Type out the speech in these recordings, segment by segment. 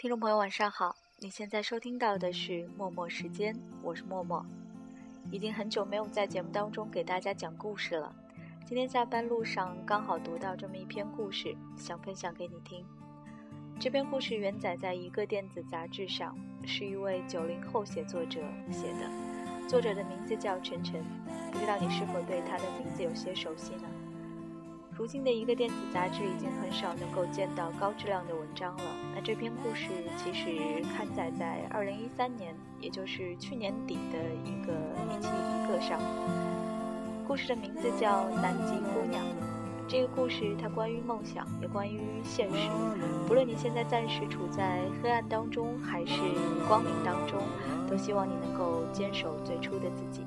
听众朋友，晚上好！你现在收听到的是默默时间，我是默默。已经很久没有在节目当中给大家讲故事了。今天下班路上刚好读到这么一篇故事，想分享给你听。这篇故事原载在一个电子杂志上，是一位九零后写作者写的，作者的名字叫晨晨。不知道你是否对他的名字有些熟悉呢？如今的一个电子杂志已经很少能够见到高质量的文章了。那这篇故事其实刊载在二零一三年，也就是去年底的一个一期一个上。故事的名字叫《南极姑娘》。这个故事它关于梦想，也关于现实。不论你现在暂时处在黑暗当中，还是光明当中，都希望你能够坚守最初的自己。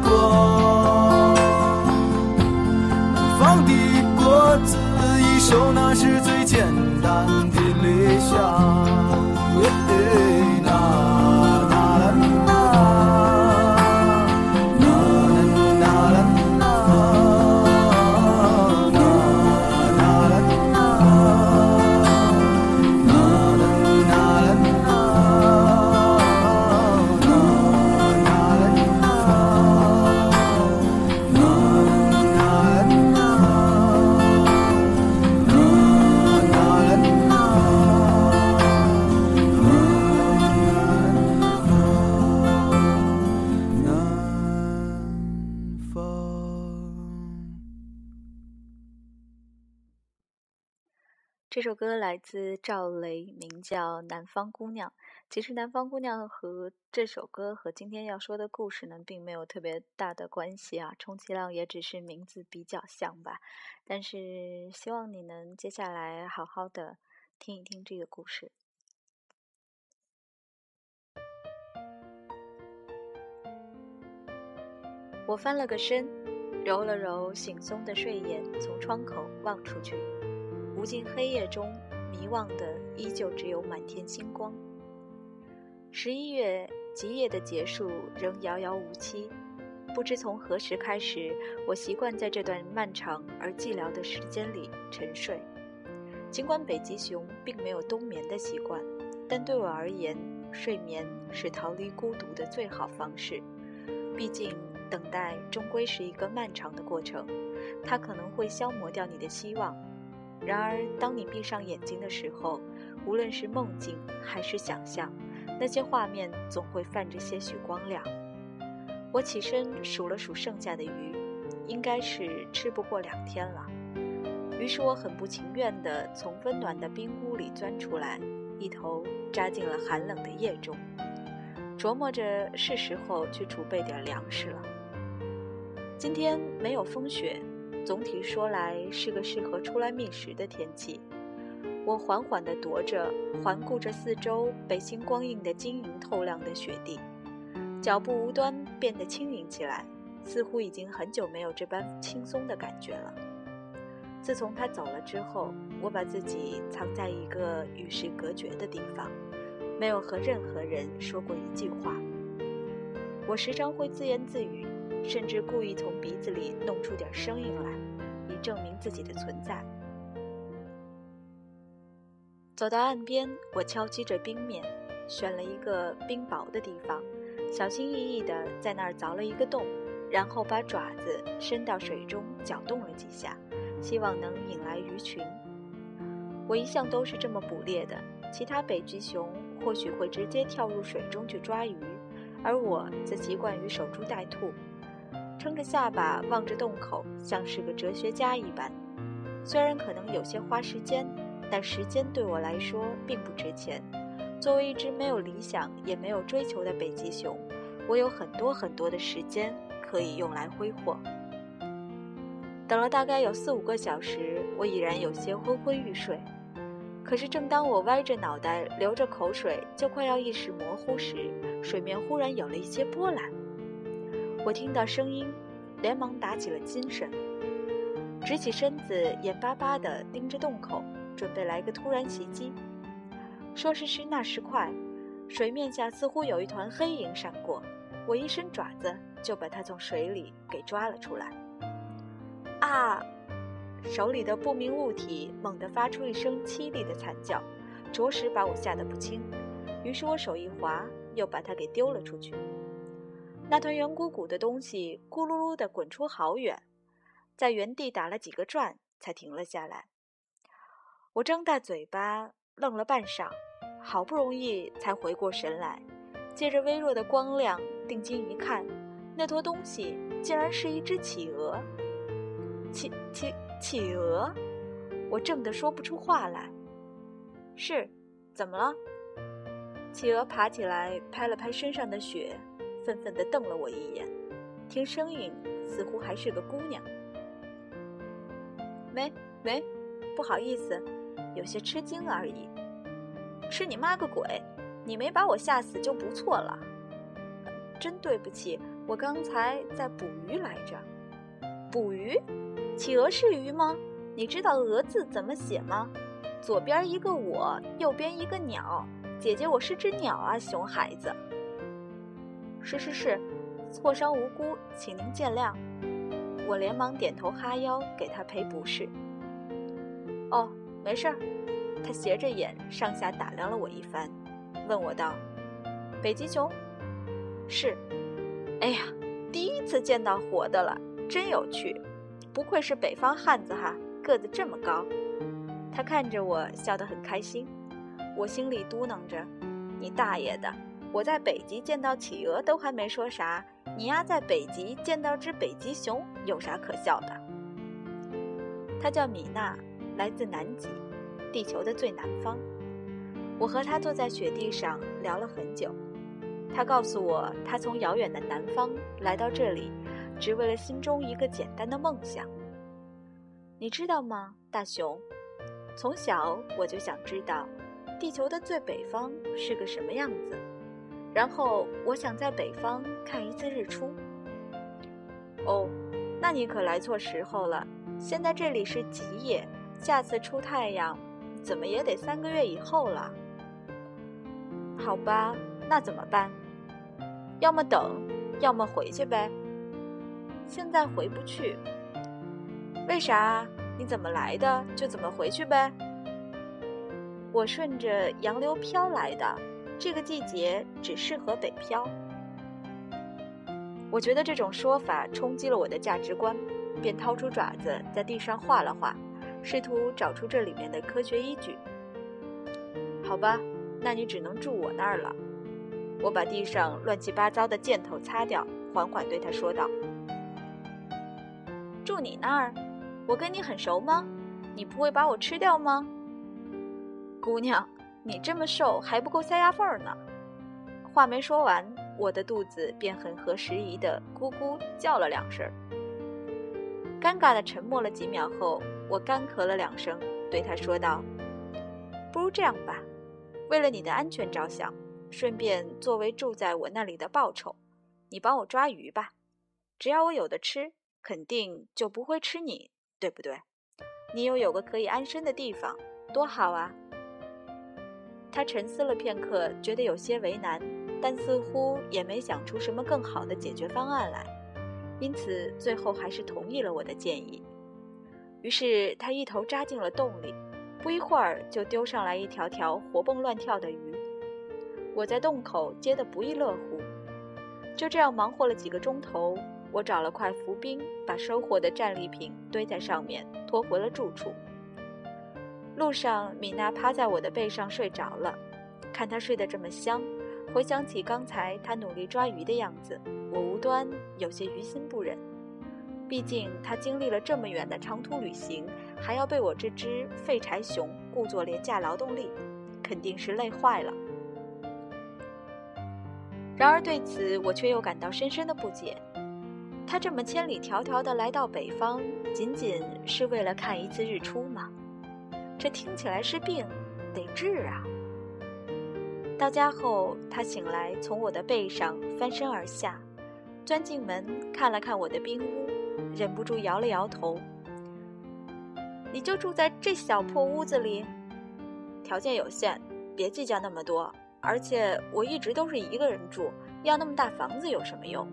过。南方的果子一熟，那是最简单的理想。来自赵雷，名叫《南方姑娘》。其实，《南方姑娘》和这首歌和今天要说的故事呢，并没有特别大的关系啊，充其量也只是名字比较像吧。但是，希望你能接下来好好的听一听这个故事。我翻了个身，揉了揉惺忪的睡眼，从窗口望出去。无尽黑夜中，迷望的依旧只有满天星光。十一月极夜的结束仍遥遥无期，不知从何时开始，我习惯在这段漫长而寂寥的时间里沉睡。尽管北极熊并没有冬眠的习惯，但对我而言，睡眠是逃离孤独的最好方式。毕竟，等待终归是一个漫长的过程，它可能会消磨掉你的希望。然而，当你闭上眼睛的时候，无论是梦境还是想象，那些画面总会泛着些许光亮。我起身数了数剩下的鱼，应该是吃不过两天了。于是我很不情愿地从温暖的冰屋里钻出来，一头扎进了寒冷的夜中，琢磨着是时候去储备点粮食了。今天没有风雪。总体说来是个适合出来觅食的天气。我缓缓地踱着，环顾着四周被星光映得晶莹透亮的雪地，脚步无端变得轻盈起来，似乎已经很久没有这般轻松的感觉了。自从他走了之后，我把自己藏在一个与世隔绝的地方，没有和任何人说过一句话。我时常会自言自语。甚至故意从鼻子里弄出点声音来，以证明自己的存在。走到岸边，我敲击着冰面，选了一个冰薄的地方，小心翼翼地在那儿凿了一个洞，然后把爪子伸到水中搅动了几下，希望能引来鱼群。我一向都是这么捕猎的，其他北极熊或许会直接跳入水中去抓鱼，而我则习惯于守株待兔。撑着下巴望着洞口，像是个哲学家一般。虽然可能有些花时间，但时间对我来说并不值钱。作为一只没有理想也没有追求的北极熊，我有很多很多的时间可以用来挥霍。等了大概有四五个小时，我已然有些昏昏欲睡。可是正当我歪着脑袋流着口水，就快要意识模糊时，水面忽然有了一些波澜。我听到声音，连忙打起了精神，直起身子，眼巴巴地盯着洞口，准备来个突然袭击。说时迟，那时快，水面下似乎有一团黑影闪过，我一伸爪子就把它从水里给抓了出来。啊！手里的不明物体猛地发出一声凄厉的惨叫，着实把我吓得不轻。于是我手一滑，又把它给丢了出去。那团圆鼓鼓的东西咕噜噜地滚出好远，在原地打了几个转，才停了下来。我张大嘴巴愣了半晌，好不容易才回过神来，借着微弱的光亮定睛一看，那坨东西竟然是一只企鹅。企企企鹅！我怔得说不出话来。是，怎么了？企鹅爬起来，拍了拍身上的雪。愤愤地瞪了我一眼，听声音似乎还是个姑娘。没没，不好意思，有些吃惊而已。吃你妈个鬼！你没把我吓死就不错了。真对不起，我刚才在捕鱼来着。捕鱼？企鹅是鱼吗？你知道“鹅”字怎么写吗？左边一个我，右边一个鸟。姐姐，我是只鸟啊，熊孩子。是是是，挫伤无辜，请您见谅。我连忙点头哈腰，给他赔不是。哦，没事儿。他斜着眼上下打量了我一番，问我道：“北极熊？”是。哎呀，第一次见到活的了，真有趣。不愧是北方汉子哈，个子这么高。他看着我笑得很开心，我心里嘟囔着：“你大爷的！”我在北极见到企鹅都还没说啥，你丫在北极见到只北极熊有啥可笑的？她叫米娜，来自南极。地球的最南方。我和他坐在雪地上聊了很久。他告诉我，他从遥远的南方来到这里，只为了心中一个简单的梦想。你知道吗，大熊？从小我就想知道，地球的最北方是个什么样子。然后我想在北方看一次日出。哦，那你可来错时候了。现在这里是极夜，下次出太阳，怎么也得三个月以后了。好吧，那怎么办？要么等，要么回去呗。现在回不去，为啥？你怎么来的就怎么回去呗。我顺着洋流飘来的，这个季节只适合北漂。我觉得这种说法冲击了我的价值观，便掏出爪子在地上画了画，试图找出这里面的科学依据。好吧，那你只能住我那儿了。我把地上乱七八糟的箭头擦掉，缓缓对他说道：“住你那儿？我跟你很熟吗？你不会把我吃掉吗？”姑娘，你这么瘦还不够塞牙缝儿呢。话没说完，我的肚子便很合时宜的咕咕叫了两声。尴尬的沉默了几秒后，我干咳了两声，对他说道：“不如这样吧，为了你的安全着想。”顺便作为住在我那里的报酬，你帮我抓鱼吧。只要我有的吃，肯定就不会吃你，对不对？你又有个可以安身的地方，多好啊！他沉思了片刻，觉得有些为难，但似乎也没想出什么更好的解决方案来，因此最后还是同意了我的建议。于是他一头扎进了洞里，不一会儿就丢上来一条条活蹦乱跳的鱼。我在洞口接得不亦乐乎，就这样忙活了几个钟头。我找了块浮冰，把收获的战利品堆在上面，拖回了住处。路上，米娜趴在我的背上睡着了。看她睡得这么香，回想起刚才她努力抓鱼的样子，我无端有些于心不忍。毕竟她经历了这么远的长途旅行，还要被我这只废柴熊故作廉价劳动力，肯定是累坏了。然而对此，我却又感到深深的不解。他这么千里迢迢地来到北方，仅仅是为了看一次日出吗？这听起来是病，得治啊！到家后，他醒来，从我的背上翻身而下，钻进门看了看我的冰屋，忍不住摇了摇头：“你就住在这小破屋子里？条件有限，别计较那么多。”而且我一直都是一个人住，要那么大房子有什么用？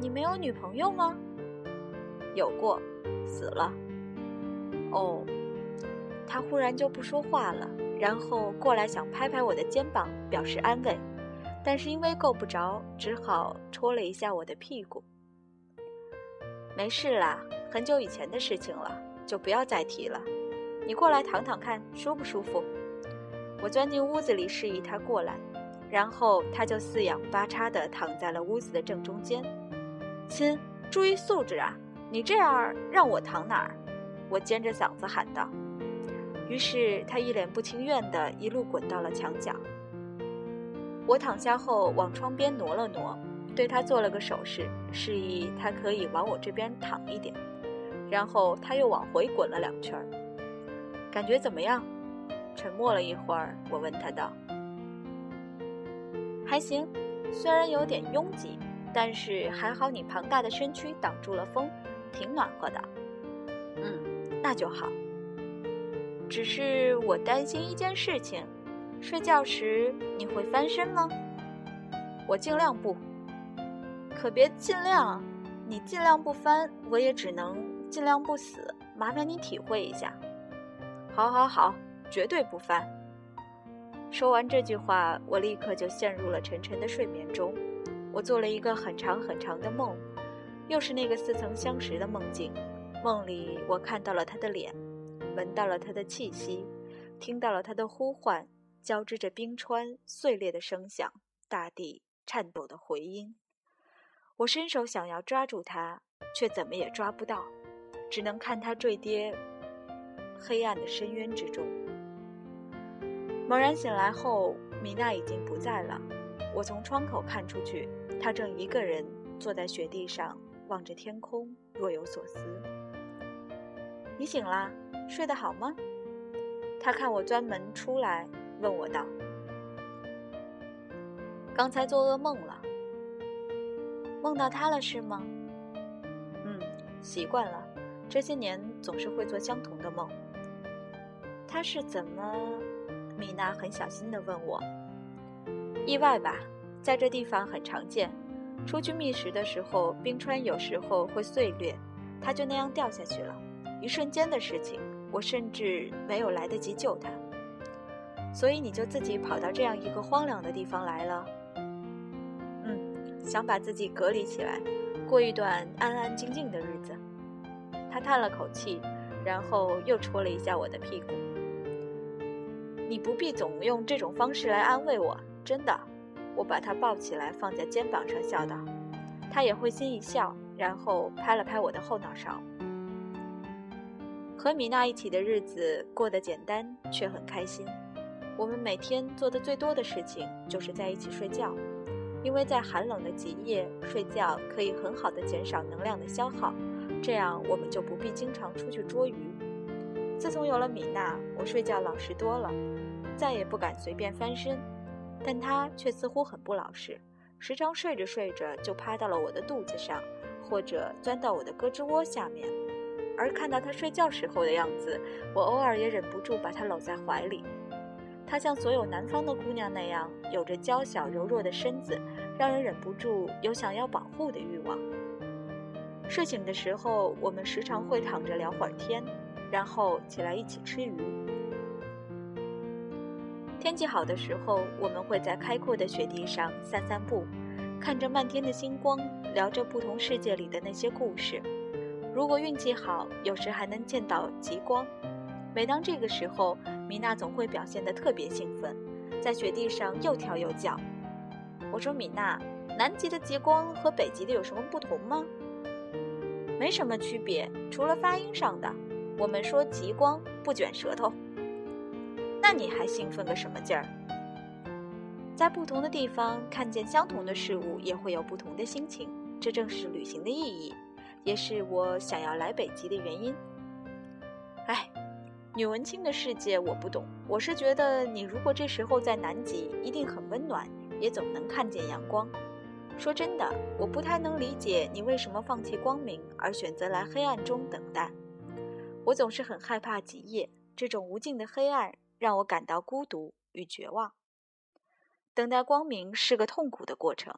你没有女朋友吗？有过，死了。哦，他忽然就不说话了，然后过来想拍拍我的肩膀表示安慰，但是因为够不着，只好戳了一下我的屁股。没事啦，很久以前的事情了，就不要再提了。你过来躺躺看，舒不舒服？我钻进屋子里，示意他过来，然后他就四仰八叉地躺在了屋子的正中间。亲，注意素质啊！你这样让我躺哪儿？我尖着嗓子喊道。于是他一脸不情愿地一路滚到了墙角。我躺下后往窗边挪了挪，对他做了个手势，示意他可以往我这边躺一点。然后他又往回滚了两圈。感觉怎么样？沉默了一会儿，我问他道：“还行，虽然有点拥挤，但是还好你庞大的身躯挡住了风，挺暖和的。”“嗯，那就好。只是我担心一件事情，睡觉时你会翻身吗？”“我尽量不，可别尽量，你尽量不翻，我也只能尽量不死。麻烦你体会一下。”“好，好，好。”绝对不翻。说完这句话，我立刻就陷入了沉沉的睡眠中。我做了一个很长很长的梦，又是那个似曾相识的梦境。梦里，我看到了他的脸，闻到了他的气息，听到了他的呼唤，交织着冰川碎裂的声响，大地颤抖的回音。我伸手想要抓住他，却怎么也抓不到，只能看他坠跌。黑暗的深渊之中。猛然醒来后，米娜已经不在了。我从窗口看出去，她正一个人坐在雪地上，望着天空，若有所思。你醒啦？睡得好吗？他看我钻门出来，问我道：“刚才做噩梦了，梦到他了是吗？”“嗯，习惯了，这些年总是会做相同的梦。”他是怎么？米娜很小心地问我。意外吧，在这地方很常见。出去觅食的时候，冰川有时候会碎裂，他就那样掉下去了。一瞬间的事情，我甚至没有来得及救他。所以你就自己跑到这样一个荒凉的地方来了。嗯，想把自己隔离起来，过一段安安静静的日子。他叹了口气，然后又戳了一下我的屁股。你不必总用这种方式来安慰我，真的。我把他抱起来，放在肩膀上，笑道：“他也会心一笑，然后拍了拍我的后脑勺。”和米娜一起的日子过得简单，却很开心。我们每天做的最多的事情就是在一起睡觉，因为在寒冷的极夜，睡觉可以很好的减少能量的消耗，这样我们就不必经常出去捉鱼。自从有了米娜，我睡觉老实多了，再也不敢随便翻身。但她却似乎很不老实，时常睡着睡着就趴到了我的肚子上，或者钻到我的胳肢窝下面。而看到她睡觉时候的样子，我偶尔也忍不住把她搂在怀里。她像所有南方的姑娘那样，有着娇小柔弱的身子，让人忍不住有想要保护的欲望。睡醒的时候，我们时常会躺着聊会儿天。然后起来一起吃鱼。天气好的时候，我们会在开阔的雪地上散散步，看着漫天的星光，聊着不同世界里的那些故事。如果运气好，有时还能见到极光。每当这个时候，米娜总会表现得特别兴奋，在雪地上又跳又叫。我说：“米娜，南极的极光和北极的有什么不同吗？”“没什么区别，除了发音上的。”我们说极光不卷舌头，那你还兴奋个什么劲儿？在不同的地方看见相同的事物，也会有不同的心情，这正是旅行的意义，也是我想要来北极的原因。哎，女文青的世界我不懂，我是觉得你如果这时候在南极，一定很温暖，也总能看见阳光。说真的，我不太能理解你为什么放弃光明，而选择来黑暗中等待。我总是很害怕极夜，这种无尽的黑暗让我感到孤独与绝望。等待光明是个痛苦的过程，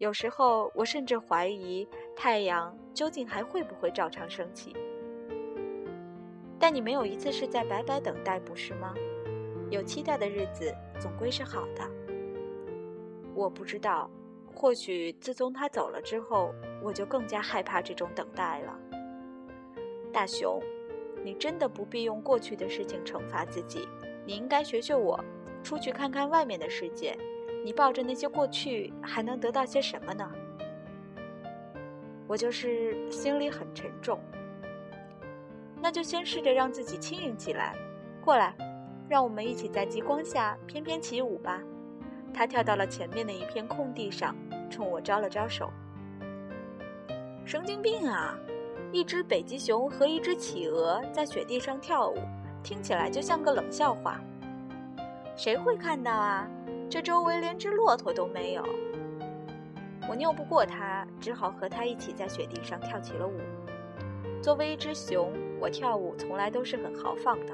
有时候我甚至怀疑太阳究竟还会不会照常升起。但你没有一次是在白白等待，不是吗？有期待的日子总归是好的。我不知道，或许自从他走了之后，我就更加害怕这种等待了。大熊，你真的不必用过去的事情惩罚自己。你应该学学我，出去看看外面的世界。你抱着那些过去，还能得到些什么呢？我就是心里很沉重。那就先试着让自己轻盈起来。过来，让我们一起在极光下翩翩起舞吧。他跳到了前面的一片空地上，冲我招了招手。神经病啊！一只北极熊和一只企鹅在雪地上跳舞，听起来就像个冷笑话。谁会看到啊？这周围连只骆驼都没有。我拗不过他，只好和他一起在雪地上跳起了舞。作为一只熊，我跳舞从来都是很豪放的，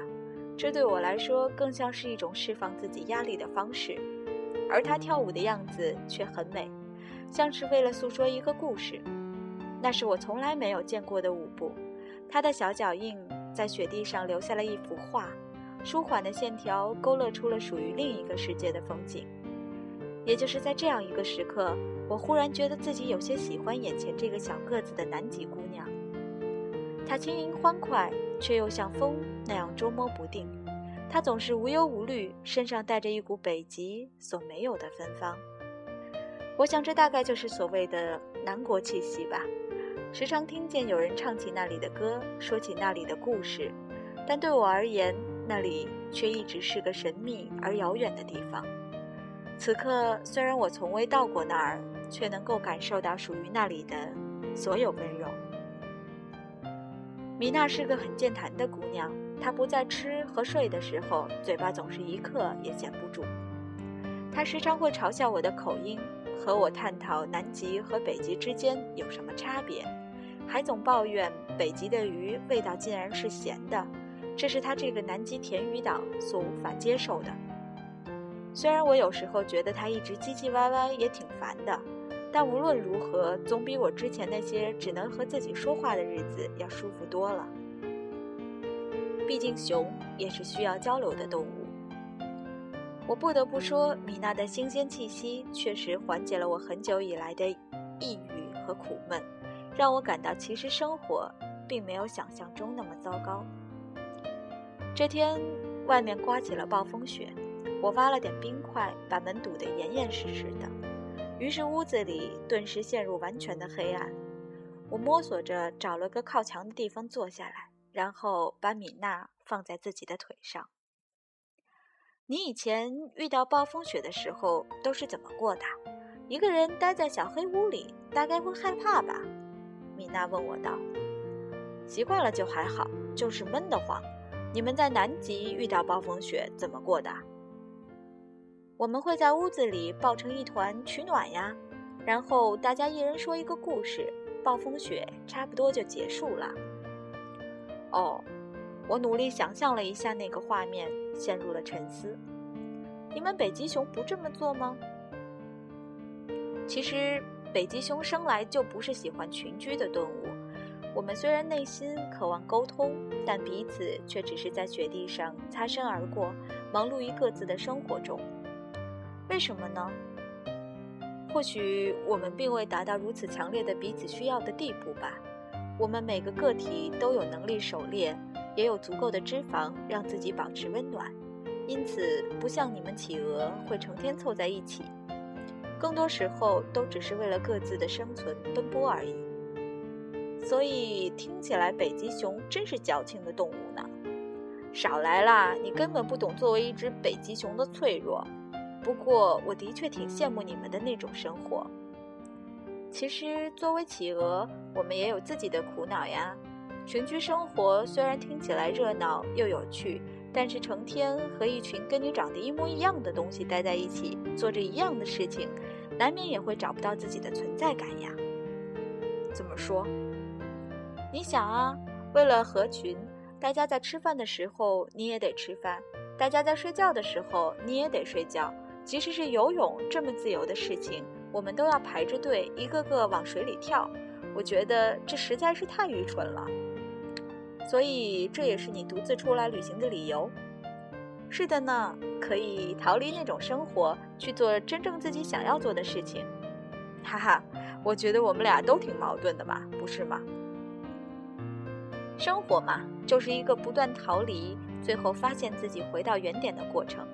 这对我来说更像是一种释放自己压力的方式。而他跳舞的样子却很美，像是为了诉说一个故事。那是我从来没有见过的舞步，他的小脚印在雪地上留下了一幅画，舒缓的线条勾勒出了属于另一个世界的风景。也就是在这样一个时刻，我忽然觉得自己有些喜欢眼前这个小个子的南极姑娘。她轻盈欢快，却又像风那样捉摸不定。她总是无忧无虑，身上带着一股北极所没有的芬芳。我想，这大概就是所谓的南国气息吧。时常听见有人唱起那里的歌，说起那里的故事，但对我而言，那里却一直是个神秘而遥远的地方。此刻，虽然我从未到过那儿，却能够感受到属于那里的所有温柔。米娜是个很健谈的姑娘，她不在吃和睡的时候，嘴巴总是一刻也闲不住。她时常会嘲笑我的口音，和我探讨南极和北极之间有什么差别，还总抱怨北极的鱼味道竟然是咸的，这是他这个南极甜鱼党所无法接受的。虽然我有时候觉得他一直唧唧歪歪也挺烦的，但无论如何，总比我之前那些只能和自己说话的日子要舒服多了。毕竟熊也是需要交流的动物。我不得不说，米娜的新鲜气息确实缓解了我很久以来的抑郁和苦闷，让我感到其实生活并没有想象中那么糟糕。这天，外面刮起了暴风雪。我挖了点冰块，把门堵得严严实实的，于是屋子里顿时陷入完全的黑暗。我摸索着找了个靠墙的地方坐下来，然后把米娜放在自己的腿上。你以前遇到暴风雪的时候都是怎么过的？一个人待在小黑屋里，大概会害怕吧？米娜问我道。习惯了就还好，就是闷得慌。你们在南极遇到暴风雪怎么过的？我们会在屋子里抱成一团取暖呀，然后大家一人说一个故事，暴风雪差不多就结束了。哦，我努力想象了一下那个画面，陷入了沉思。你们北极熊不这么做吗？其实北极熊生来就不是喜欢群居的动物。我们虽然内心渴望沟通，但彼此却只是在雪地上擦身而过，忙碌于各自的生活中。为什么呢？或许我们并未达到如此强烈的彼此需要的地步吧。我们每个个体都有能力狩猎，也有足够的脂肪让自己保持温暖，因此不像你们企鹅会成天凑在一起，更多时候都只是为了各自的生存奔波而已。所以听起来北极熊真是矫情的动物呢。少来啦，你根本不懂作为一只北极熊的脆弱。不过，我的确挺羡慕你们的那种生活。其实，作为企鹅，我们也有自己的苦恼呀。群居生活虽然听起来热闹又有趣，但是成天和一群跟你长得一模一样的东西待在一起，做着一样的事情，难免也会找不到自己的存在感呀。怎么说？你想啊，为了合群，大家在吃饭的时候你也得吃饭，大家在睡觉的时候你也得睡觉。即使是游泳这么自由的事情，我们都要排着队，一个个往水里跳。我觉得这实在是太愚蠢了。所以这也是你独自出来旅行的理由。是的呢，可以逃离那种生活，去做真正自己想要做的事情。哈哈，我觉得我们俩都挺矛盾的吧，不是吗？生活嘛，就是一个不断逃离，最后发现自己回到原点的过程。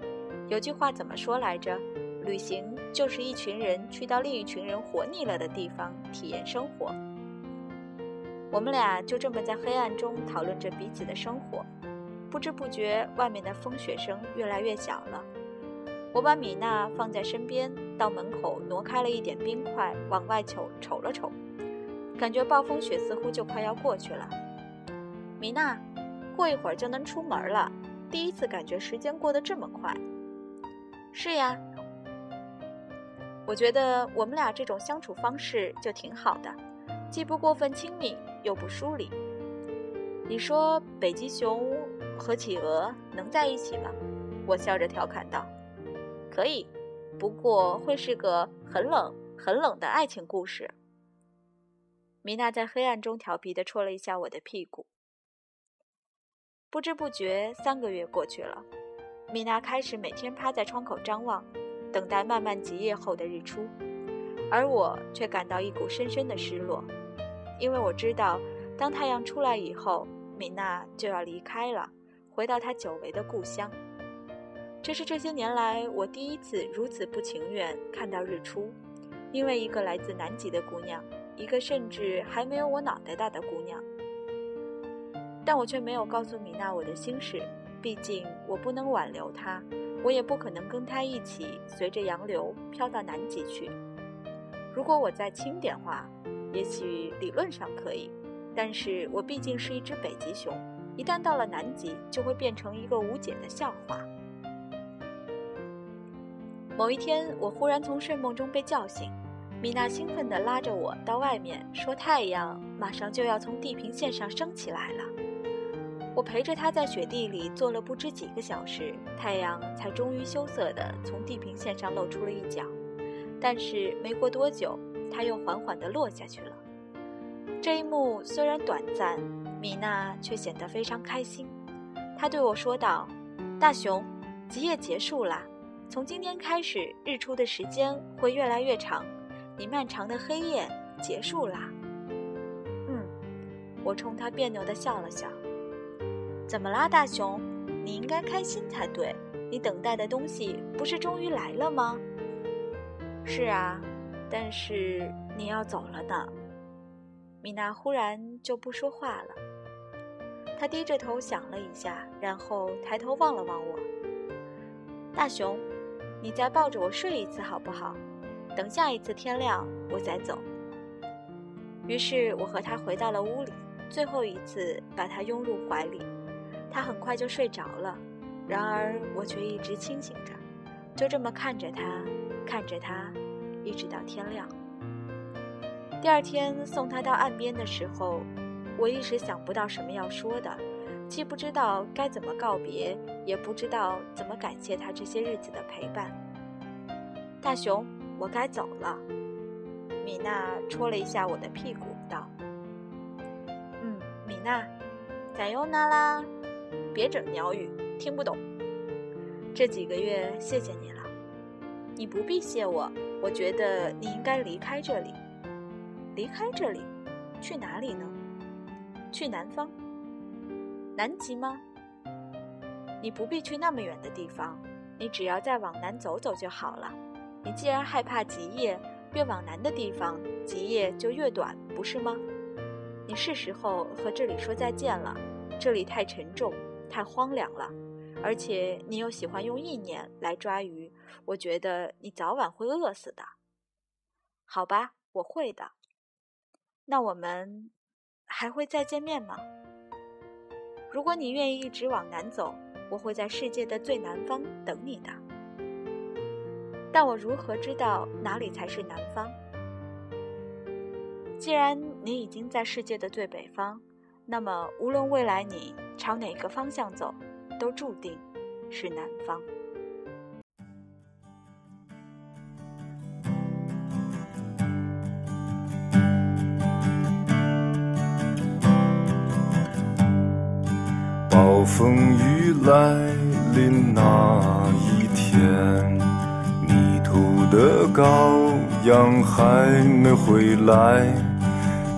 有句话怎么说来着？旅行就是一群人去到另一群人活腻了的地方体验生活。我们俩就这么在黑暗中讨论着彼此的生活，不知不觉，外面的风雪声越来越小了。我把米娜放在身边，到门口挪开了一点冰块，往外瞅瞅了瞅，感觉暴风雪似乎就快要过去了。米娜，过一会儿就能出门了，第一次感觉时间过得这么快。是呀，我觉得我们俩这种相处方式就挺好的，既不过分亲密，又不疏离。你说北极熊和企鹅能在一起吗？我笑着调侃道：“可以，不过会是个很冷、很冷的爱情故事。”米娜在黑暗中调皮地戳了一下我的屁股。不知不觉，三个月过去了。米娜开始每天趴在窗口张望，等待漫漫极夜后的日出，而我却感到一股深深的失落，因为我知道，当太阳出来以后，米娜就要离开了，回到她久违的故乡。这是这些年来我第一次如此不情愿看到日出，因为一个来自南极的姑娘，一个甚至还没有我脑袋大的姑娘。但我却没有告诉米娜我的心事，毕竟我不能挽留她，我也不可能跟她一起随着洋流飘到南极去。如果我再轻点话，也许理论上可以，但是我毕竟是一只北极熊，一旦到了南极，就会变成一个无解的笑话。某一天，我忽然从睡梦中被叫醒，米娜兴奋地拉着我到外面，说太阳马上就要从地平线上升起来了。我陪着他在雪地里坐了不知几个小时，太阳才终于羞涩地从地平线上露出了一角。但是没过多久，它又缓缓地落下去了。这一幕虽然短暂，米娜却显得非常开心。她对我说道：“大熊，极夜结束啦。”从今天开始，日出的时间会越来越长，你漫长的黑夜结束啦。嗯，我冲他别扭的笑了笑。怎么啦，大熊？你应该开心才对。你等待的东西不是终于来了吗？是啊，但是你要走了呢。米娜忽然就不说话了。她低着头想了一下，然后抬头望了望我。大熊。你再抱着我睡一次好不好？等下一次天亮我再走。于是我和他回到了屋里，最后一次把他拥入怀里。他很快就睡着了，然而我却一直清醒着，就这么看着他，看着他，一直到天亮。第二天送他到岸边的时候，我一时想不到什么要说的。既不知道该怎么告别，也不知道怎么感谢他这些日子的陪伴。大熊，我该走了。米娜戳了一下我的屁股，道：“嗯，米娜，加油呢啦！别整鸟语，听不懂。这几个月谢谢你了，你不必谢我。我觉得你应该离开这里。离开这里，去哪里呢？去南方。”南极吗？你不必去那么远的地方，你只要再往南走走就好了。你既然害怕极夜，越往南的地方极夜就越短，不是吗？你是时候和这里说再见了，这里太沉重，太荒凉了，而且你又喜欢用意念来抓鱼，我觉得你早晚会饿死的。好吧，我会的。那我们还会再见面吗？如果你愿意一直往南走，我会在世界的最南方等你的。但我如何知道哪里才是南方？既然你已经在世界的最北方，那么无论未来你朝哪个方向走，都注定是南方。暴风雨来临那一天，迷途的羔羊还没回来，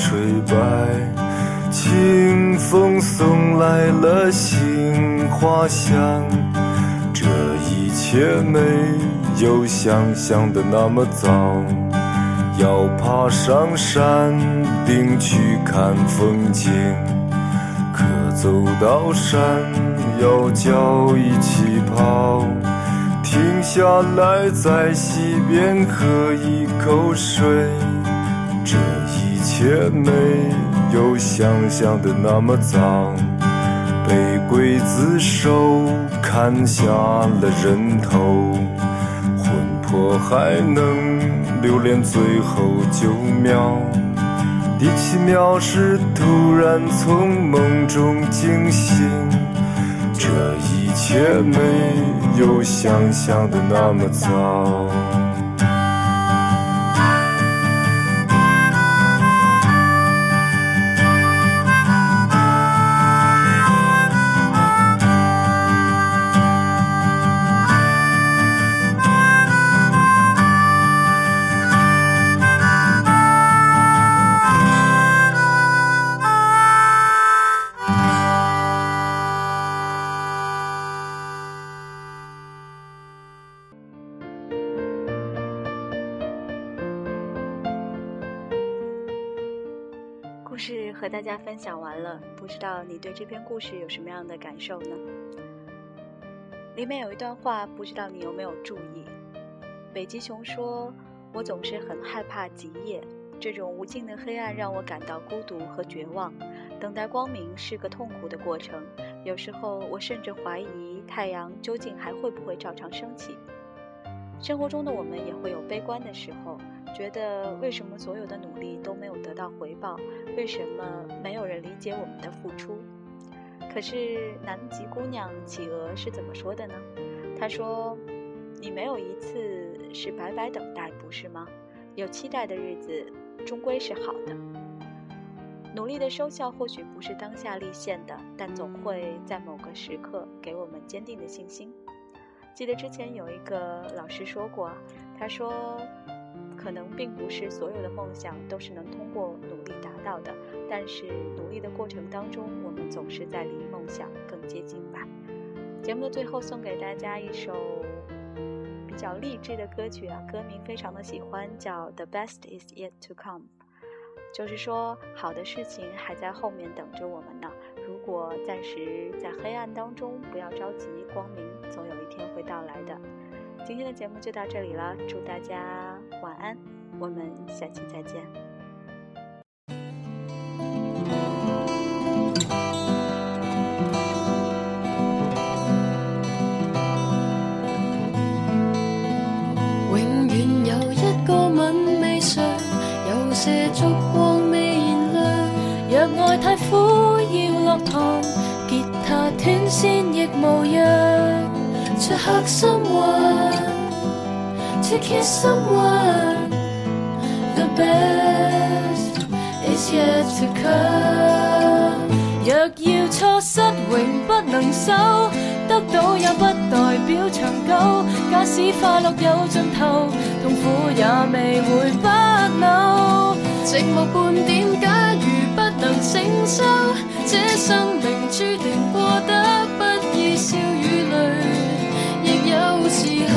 吹白。清风送来了杏花香，这一切没有想象的那么糟。要爬上山顶去看风景，可走到山腰脚一起跑。停下来在溪边喝一口水，这一切没有想象的那么糟。被刽子手砍下了人头。魂魄还能留恋最后九秒，第七秒是突然从梦中惊醒，这一切没有想象的那么糟。大家分享完了，不知道你对这篇故事有什么样的感受呢？里面有一段话，不知道你有没有注意？北极熊说：“我总是很害怕极夜，这种无尽的黑暗让我感到孤独和绝望。等待光明是个痛苦的过程，有时候我甚至怀疑太阳究竟还会不会照常升起。”生活中的我们也会有悲观的时候。觉得为什么所有的努力都没有得到回报？为什么没有人理解我们的付出？可是南极姑娘企鹅是怎么说的呢？她说：“你没有一次是白白等待，不是吗？有期待的日子终归是好的。努力的收效或许不是当下立现的，但总会在某个时刻给我们坚定的信心。记得之前有一个老师说过，他说。”可能并不是所有的梦想都是能通过努力达到的，但是努力的过程当中，我们总是在离梦想更接近吧。节目的最后送给大家一首比较励志的歌曲啊，歌名非常的喜欢，叫《The Best Is Yet to Come》，就是说好的事情还在后面等着我们呢。如果暂时在黑暗当中，不要着急，光明总有一天会到来的。今天的节目就到这里了，祝大家晚安，我们下期再见。永远有一个吻未尝，有些烛光未燃亮。若爱太苦，要落糖，吉他断线亦无恙。出黑心话，to kiss someone。The best is yet to come。若要错失，永不能收，得到也不代表长久。假使快乐有尽头，痛苦也未会不朽。寂寞半点，假如不能承受，这生命注定过得不易，笑与泪。有时候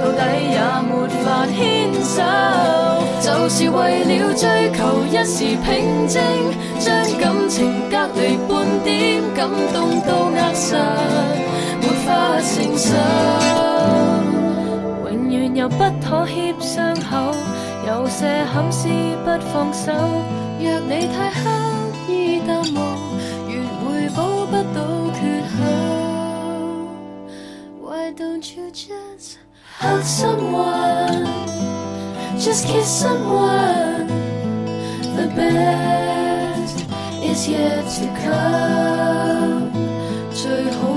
到底也没法牵手就是为了追求一时平静将感情隔离半点感动都扼杀没法承受永远有不妥协伤口有些坎思不放手若你太刻意淡忘越会补不到缺口 why don't you just Hug someone, just kiss someone. The best is yet to come. 最后。